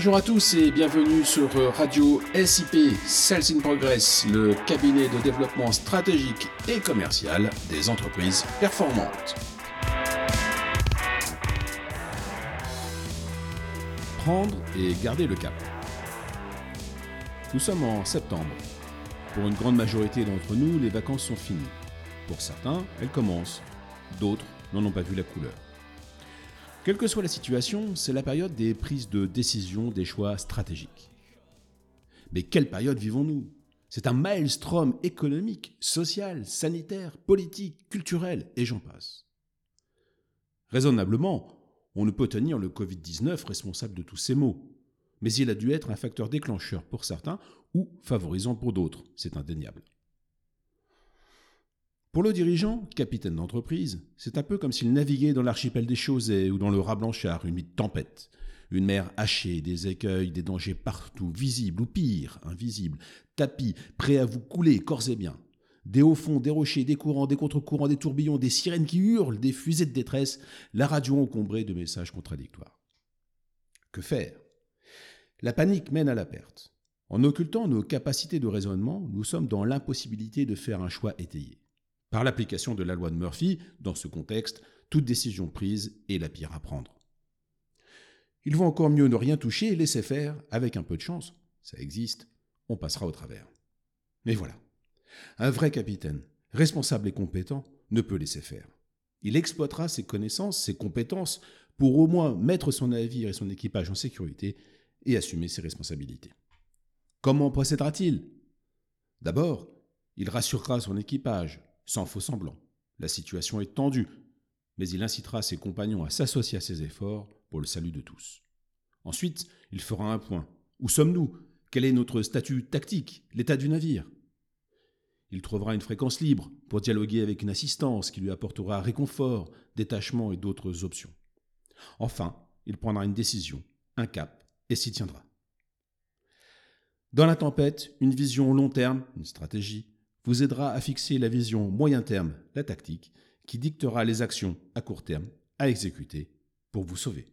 Bonjour à tous et bienvenue sur Radio SIP Sales in Progress, le cabinet de développement stratégique et commercial des entreprises performantes. Prendre et garder le cap. Nous sommes en septembre. Pour une grande majorité d'entre nous, les vacances sont finies. Pour certains, elles commencent. D'autres n'en ont pas vu la couleur. Quelle que soit la situation, c'est la période des prises de décision, des choix stratégiques. Mais quelle période vivons-nous? C'est un maelstrom économique, social, sanitaire, politique, culturel, et j'en passe. Raisonnablement, on ne peut tenir le Covid-19 responsable de tous ces maux, mais il a dû être un facteur déclencheur pour certains ou favorisant pour d'autres, c'est indéniable. Pour le dirigeant, capitaine d'entreprise, c'est un peu comme s'il naviguait dans l'archipel des Chausets ou dans le rat blanchard, une tempête. Une mer hachée, des écueils, des dangers partout, visibles ou pire, invisibles, tapis, prêts à vous couler corps et bien. Des hauts fonds, des rochers, des courants, des contre-courants, des tourbillons, des sirènes qui hurlent, des fusées de détresse, la radio encombrée de messages contradictoires. Que faire? La panique mène à la perte. En occultant nos capacités de raisonnement, nous sommes dans l'impossibilité de faire un choix étayé. Par l'application de la loi de Murphy, dans ce contexte, toute décision prise est la pire à prendre. Il vaut encore mieux ne rien toucher et laisser faire, avec un peu de chance, ça existe, on passera au travers. Mais voilà, un vrai capitaine, responsable et compétent, ne peut laisser faire. Il exploitera ses connaissances, ses compétences, pour au moins mettre son navire et son équipage en sécurité et assumer ses responsabilités. Comment procédera-t-il? D'abord, il rassurera son équipage, sans faux semblant. La situation est tendue, mais il incitera ses compagnons à s'associer à ses efforts pour le salut de tous. Ensuite, il fera un point. Où sommes-nous? Quel est notre statut tactique? L'état du navire? Il trouvera une fréquence libre pour dialoguer avec une assistance qui lui apportera réconfort, détachement et d'autres options. Enfin, il prendra une décision, un cap, et s'y tiendra. Dans la tempête, une vision long terme, une stratégie, vous aidera à fixer la vision moyen terme, la tactique, qui dictera les actions à court terme à exécuter pour vous sauver.